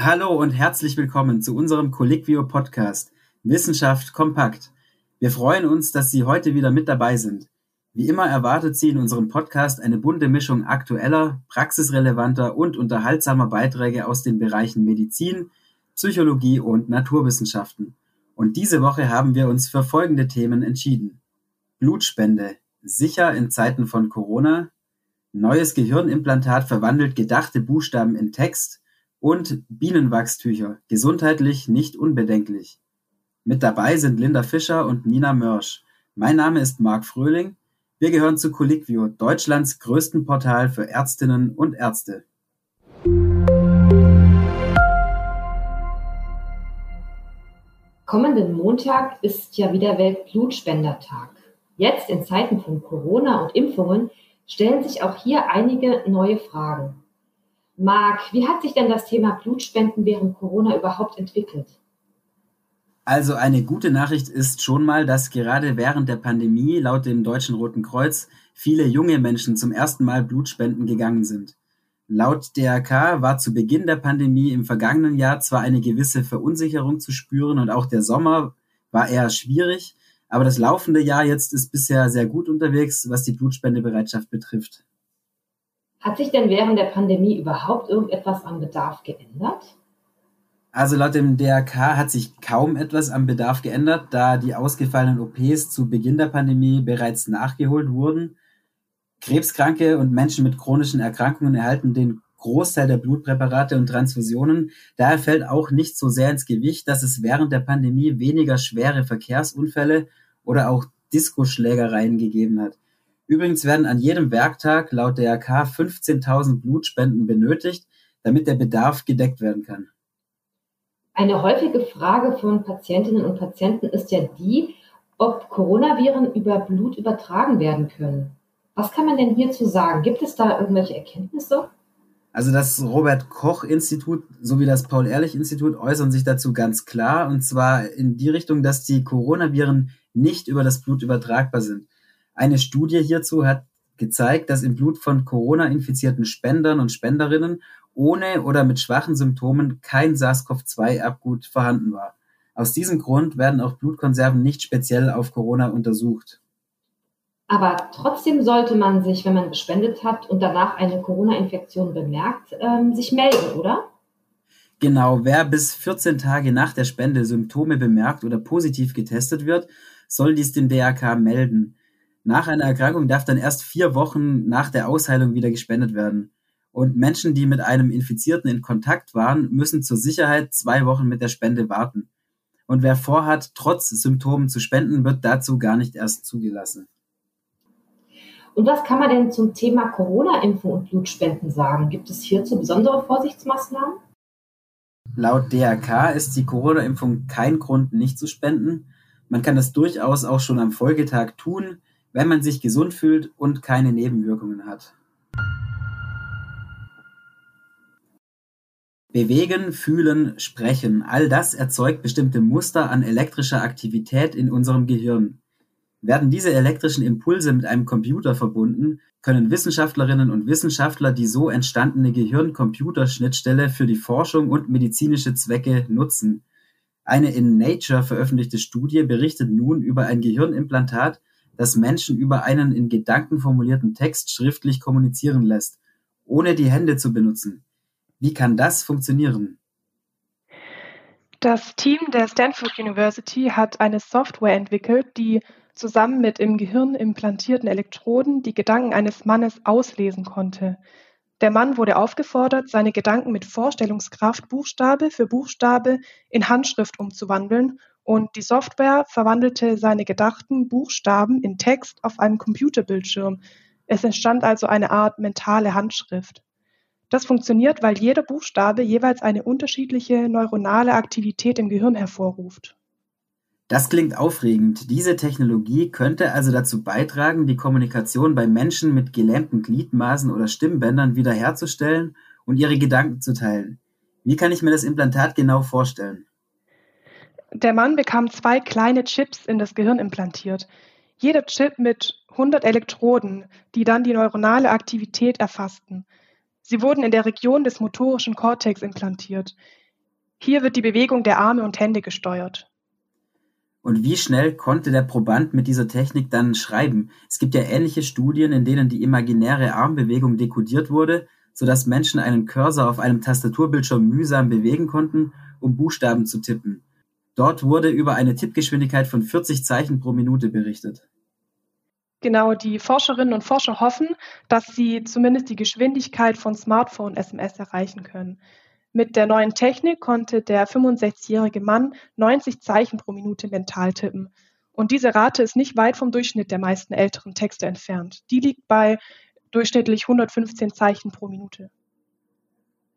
Hallo und herzlich willkommen zu unserem Colliquio Podcast Wissenschaft kompakt. Wir freuen uns, dass Sie heute wieder mit dabei sind. Wie immer erwartet Sie in unserem Podcast eine bunte Mischung aktueller, praxisrelevanter und unterhaltsamer Beiträge aus den Bereichen Medizin, Psychologie und Naturwissenschaften. Und diese Woche haben wir uns für folgende Themen entschieden. Blutspende. Sicher in Zeiten von Corona. Neues Gehirnimplantat verwandelt gedachte Buchstaben in Text und Bienenwachstücher, gesundheitlich nicht unbedenklich. Mit dabei sind Linda Fischer und Nina Mörsch. Mein Name ist Marc Fröhling. Wir gehören zu Colliquio, Deutschlands größten Portal für Ärztinnen und Ärzte. Kommenden Montag ist ja wieder Weltblutspendertag. Jetzt in Zeiten von Corona und Impfungen stellen sich auch hier einige neue Fragen. Marc, wie hat sich denn das Thema Blutspenden während Corona überhaupt entwickelt? Also eine gute Nachricht ist schon mal, dass gerade während der Pandemie laut dem Deutschen Roten Kreuz viele junge Menschen zum ersten Mal Blutspenden gegangen sind. Laut DRK war zu Beginn der Pandemie im vergangenen Jahr zwar eine gewisse Verunsicherung zu spüren und auch der Sommer war eher schwierig, aber das laufende Jahr jetzt ist bisher sehr gut unterwegs, was die Blutspendebereitschaft betrifft. Hat sich denn während der Pandemie überhaupt irgendetwas am Bedarf geändert? Also laut dem DRK hat sich kaum etwas am Bedarf geändert, da die ausgefallenen OPs zu Beginn der Pandemie bereits nachgeholt wurden. Krebskranke und Menschen mit chronischen Erkrankungen erhalten den Großteil der Blutpräparate und Transfusionen. Daher fällt auch nicht so sehr ins Gewicht, dass es während der Pandemie weniger schwere Verkehrsunfälle oder auch Diskoschlägereien gegeben hat. Übrigens werden an jedem Werktag laut DRK 15.000 Blutspenden benötigt, damit der Bedarf gedeckt werden kann. Eine häufige Frage von Patientinnen und Patienten ist ja die, ob Coronaviren über Blut übertragen werden können. Was kann man denn hierzu sagen? Gibt es da irgendwelche Erkenntnisse? Also das Robert Koch Institut sowie das Paul Ehrlich Institut äußern sich dazu ganz klar und zwar in die Richtung, dass die Coronaviren nicht über das Blut übertragbar sind. Eine Studie hierzu hat gezeigt, dass im Blut von Corona-infizierten Spendern und Spenderinnen ohne oder mit schwachen Symptomen kein SARS-CoV-2-Erbgut vorhanden war. Aus diesem Grund werden auch Blutkonserven nicht speziell auf Corona untersucht. Aber trotzdem sollte man sich, wenn man gespendet hat und danach eine Corona-Infektion bemerkt, ähm, sich melden, oder? Genau, wer bis 14 Tage nach der Spende Symptome bemerkt oder positiv getestet wird, soll dies dem DRK melden. Nach einer Erkrankung darf dann erst vier Wochen nach der Ausheilung wieder gespendet werden. Und Menschen, die mit einem Infizierten in Kontakt waren, müssen zur Sicherheit zwei Wochen mit der Spende warten. Und wer vorhat, trotz Symptomen zu spenden, wird dazu gar nicht erst zugelassen. Und was kann man denn zum Thema Corona-Impfung und Blutspenden sagen? Gibt es hierzu besondere Vorsichtsmaßnahmen? Laut DRK ist die Corona-Impfung kein Grund, nicht zu spenden. Man kann das durchaus auch schon am Folgetag tun, wenn man sich gesund fühlt und keine Nebenwirkungen hat. Bewegen, fühlen, sprechen, all das erzeugt bestimmte Muster an elektrischer Aktivität in unserem Gehirn. Werden diese elektrischen Impulse mit einem Computer verbunden, können Wissenschaftlerinnen und Wissenschaftler die so entstandene Gehirn-Computer-Schnittstelle für die Forschung und medizinische Zwecke nutzen. Eine in Nature veröffentlichte Studie berichtet nun über ein Gehirnimplantat, das Menschen über einen in Gedanken formulierten Text schriftlich kommunizieren lässt, ohne die Hände zu benutzen. Wie kann das funktionieren? Das Team der Stanford University hat eine Software entwickelt, die zusammen mit im Gehirn implantierten Elektroden die Gedanken eines Mannes auslesen konnte. Der Mann wurde aufgefordert, seine Gedanken mit Vorstellungskraft Buchstabe für Buchstabe in Handschrift umzuwandeln und die Software verwandelte seine gedachten Buchstaben in Text auf einem Computerbildschirm. Es entstand also eine Art mentale Handschrift. Das funktioniert, weil jeder Buchstabe jeweils eine unterschiedliche neuronale Aktivität im Gehirn hervorruft. Das klingt aufregend. Diese Technologie könnte also dazu beitragen, die Kommunikation bei Menschen mit gelähmten Gliedmaßen oder Stimmbändern wiederherzustellen und ihre Gedanken zu teilen. Wie kann ich mir das Implantat genau vorstellen? Der Mann bekam zwei kleine Chips in das Gehirn implantiert. Jeder Chip mit 100 Elektroden, die dann die neuronale Aktivität erfassten. Sie wurden in der Region des motorischen Kortex implantiert. Hier wird die Bewegung der Arme und Hände gesteuert. Und wie schnell konnte der Proband mit dieser Technik dann schreiben? Es gibt ja ähnliche Studien, in denen die imaginäre Armbewegung dekodiert wurde, sodass Menschen einen Cursor auf einem Tastaturbildschirm mühsam bewegen konnten, um Buchstaben zu tippen. Dort wurde über eine Tippgeschwindigkeit von 40 Zeichen pro Minute berichtet. Genau, die Forscherinnen und Forscher hoffen, dass sie zumindest die Geschwindigkeit von Smartphone-SMS erreichen können. Mit der neuen Technik konnte der 65-jährige Mann 90 Zeichen pro Minute mental tippen. Und diese Rate ist nicht weit vom Durchschnitt der meisten älteren Texte entfernt. Die liegt bei durchschnittlich 115 Zeichen pro Minute.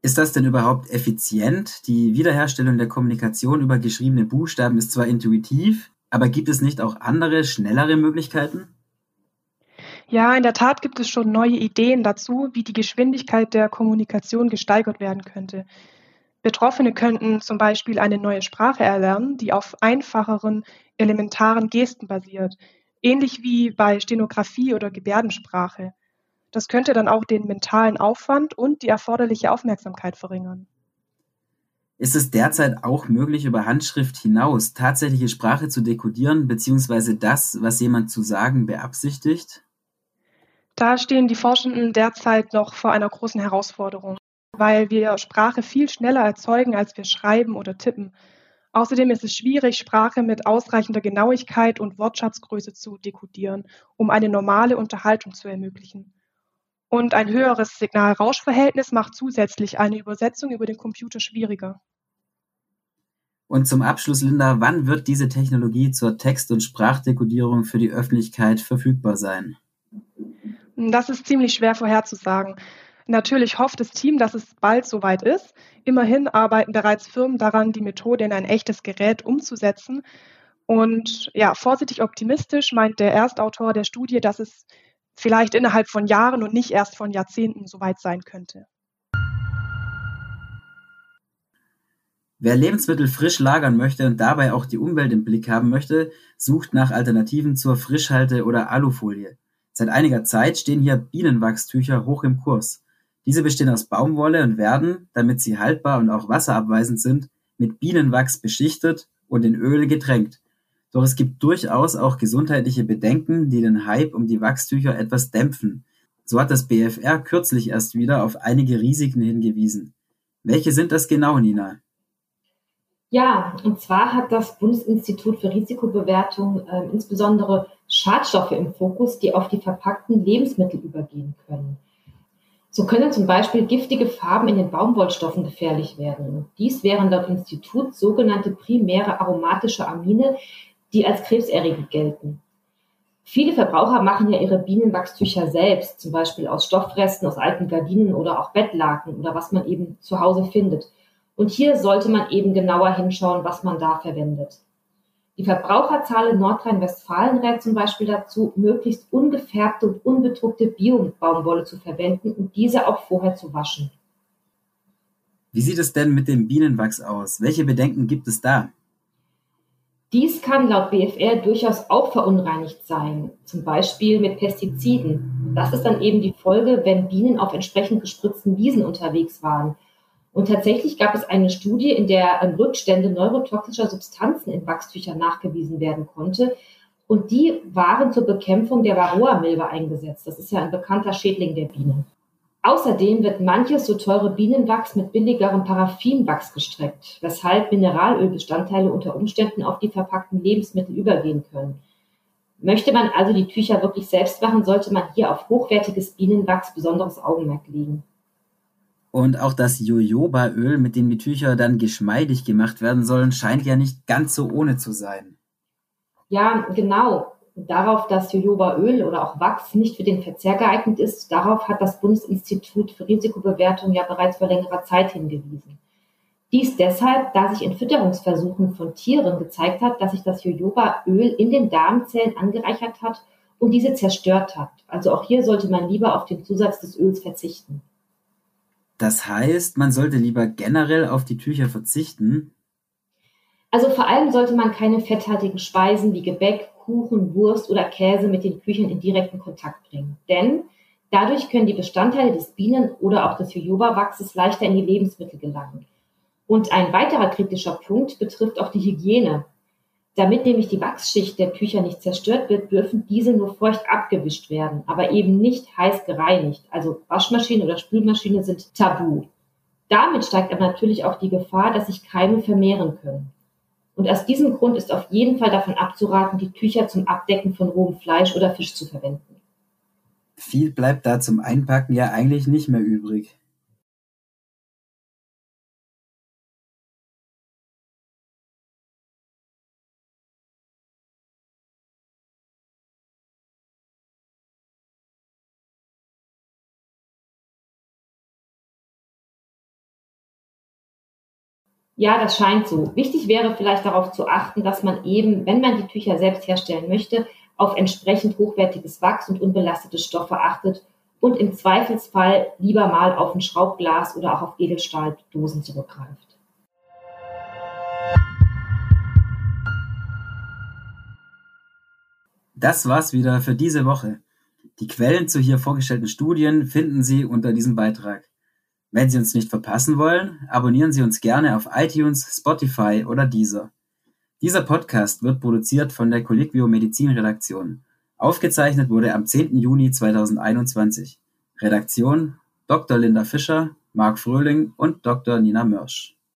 Ist das denn überhaupt effizient? Die Wiederherstellung der Kommunikation über geschriebene Buchstaben ist zwar intuitiv, aber gibt es nicht auch andere, schnellere Möglichkeiten? Ja, in der Tat gibt es schon neue Ideen dazu, wie die Geschwindigkeit der Kommunikation gesteigert werden könnte. Betroffene könnten zum Beispiel eine neue Sprache erlernen, die auf einfacheren, elementaren Gesten basiert, ähnlich wie bei Stenografie oder Gebärdensprache. Das könnte dann auch den mentalen Aufwand und die erforderliche Aufmerksamkeit verringern. Ist es derzeit auch möglich, über Handschrift hinaus tatsächliche Sprache zu dekodieren, beziehungsweise das, was jemand zu sagen beabsichtigt? Da stehen die Forschenden derzeit noch vor einer großen Herausforderung, weil wir Sprache viel schneller erzeugen, als wir schreiben oder tippen. Außerdem ist es schwierig, Sprache mit ausreichender Genauigkeit und Wortschatzgröße zu dekodieren, um eine normale Unterhaltung zu ermöglichen. Und ein höheres Signal-Rausch-Verhältnis macht zusätzlich eine Übersetzung über den Computer schwieriger. Und zum Abschluss, Linda, wann wird diese Technologie zur Text- und Sprachdekodierung für die Öffentlichkeit verfügbar sein? Das ist ziemlich schwer vorherzusagen. Natürlich hofft das Team, dass es bald soweit ist. Immerhin arbeiten bereits Firmen daran, die Methode in ein echtes Gerät umzusetzen. Und ja, vorsichtig optimistisch meint der Erstautor der Studie, dass es vielleicht innerhalb von Jahren und nicht erst von Jahrzehnten soweit sein könnte. Wer Lebensmittel frisch lagern möchte und dabei auch die Umwelt im Blick haben möchte, sucht nach Alternativen zur Frischhalte- oder Alufolie. Seit einiger Zeit stehen hier Bienenwachstücher hoch im Kurs. Diese bestehen aus Baumwolle und werden, damit sie haltbar und auch wasserabweisend sind, mit Bienenwachs beschichtet und in Öl getränkt. Doch es gibt durchaus auch gesundheitliche Bedenken, die den Hype um die Wachstücher etwas dämpfen. So hat das BfR kürzlich erst wieder auf einige Risiken hingewiesen. Welche sind das genau, Nina? Ja, und zwar hat das Bundesinstitut für Risikobewertung äh, insbesondere Schadstoffe im Fokus, die auf die verpackten Lebensmittel übergehen können. So können zum Beispiel giftige Farben in den Baumwollstoffen gefährlich werden. Dies wären laut Institut sogenannte primäre aromatische Amine, die als krebserregend gelten. Viele Verbraucher machen ja ihre Bienenwachstücher selbst, zum Beispiel aus Stoffresten, aus alten Gardinen oder auch Bettlaken oder was man eben zu Hause findet. Und hier sollte man eben genauer hinschauen, was man da verwendet. Die Verbraucherzahl in Nordrhein-Westfalen rät zum Beispiel dazu, möglichst ungefärbte und unbedruckte Bio-Baumwolle zu verwenden und diese auch vorher zu waschen. Wie sieht es denn mit dem Bienenwachs aus? Welche Bedenken gibt es da? Dies kann laut BFR durchaus auch verunreinigt sein, zum Beispiel mit Pestiziden. Das ist dann eben die Folge, wenn Bienen auf entsprechend gespritzten Wiesen unterwegs waren und tatsächlich gab es eine Studie, in der ähm, Rückstände neurotoxischer Substanzen in Wachstüchern nachgewiesen werden konnte. Und die waren zur Bekämpfung der Varroa-Milbe eingesetzt. Das ist ja ein bekannter Schädling der Bienen. Außerdem wird manches so teure Bienenwachs mit billigerem Paraffinwachs gestreckt, weshalb Mineralölbestandteile unter Umständen auf die verpackten Lebensmittel übergehen können. Möchte man also die Tücher wirklich selbst machen, sollte man hier auf hochwertiges Bienenwachs besonderes Augenmerk legen. Und auch das Jojobaöl, mit dem die Tücher dann geschmeidig gemacht werden sollen, scheint ja nicht ganz so ohne zu sein. Ja, genau. Darauf, dass Jojobaöl oder auch Wachs nicht für den Verzehr geeignet ist, darauf hat das Bundesinstitut für Risikobewertung ja bereits vor längerer Zeit hingewiesen. Dies deshalb, da sich in Fütterungsversuchen von Tieren gezeigt hat, dass sich das Jojobaöl in den Darmzellen angereichert hat und diese zerstört hat. Also auch hier sollte man lieber auf den Zusatz des Öls verzichten. Das heißt, man sollte lieber generell auf die Tücher verzichten? Also vor allem sollte man keine fetthaltigen Speisen wie Gebäck, Kuchen, Wurst oder Käse mit den Tüchern in direkten Kontakt bringen. Denn dadurch können die Bestandteile des Bienen- oder auch des Jojoba-Wachses leichter in die Lebensmittel gelangen. Und ein weiterer kritischer Punkt betrifft auch die Hygiene. Damit nämlich die Wachsschicht der Tücher nicht zerstört wird, dürfen diese nur feucht abgewischt werden, aber eben nicht heiß gereinigt. Also Waschmaschine oder Spülmaschine sind tabu. Damit steigt aber natürlich auch die Gefahr, dass sich Keime vermehren können. Und aus diesem Grund ist auf jeden Fall davon abzuraten, die Tücher zum Abdecken von rohem Fleisch oder Fisch zu verwenden. Viel bleibt da zum Einpacken ja eigentlich nicht mehr übrig. Ja, das scheint so. Wichtig wäre vielleicht darauf zu achten, dass man eben, wenn man die Tücher selbst herstellen möchte, auf entsprechend hochwertiges Wachs und unbelastete Stoffe achtet und im Zweifelsfall lieber mal auf ein Schraubglas oder auch auf Edelstahldosen zurückgreift. Das war's wieder für diese Woche. Die Quellen zu hier vorgestellten Studien finden Sie unter diesem Beitrag. Wenn Sie uns nicht verpassen wollen, abonnieren Sie uns gerne auf iTunes, Spotify oder Deezer. Dieser Podcast wird produziert von der Colliquio Medizin Redaktion. Aufgezeichnet wurde am 10. Juni 2021. Redaktion Dr. Linda Fischer, Marc Fröhling und Dr. Nina Mörsch.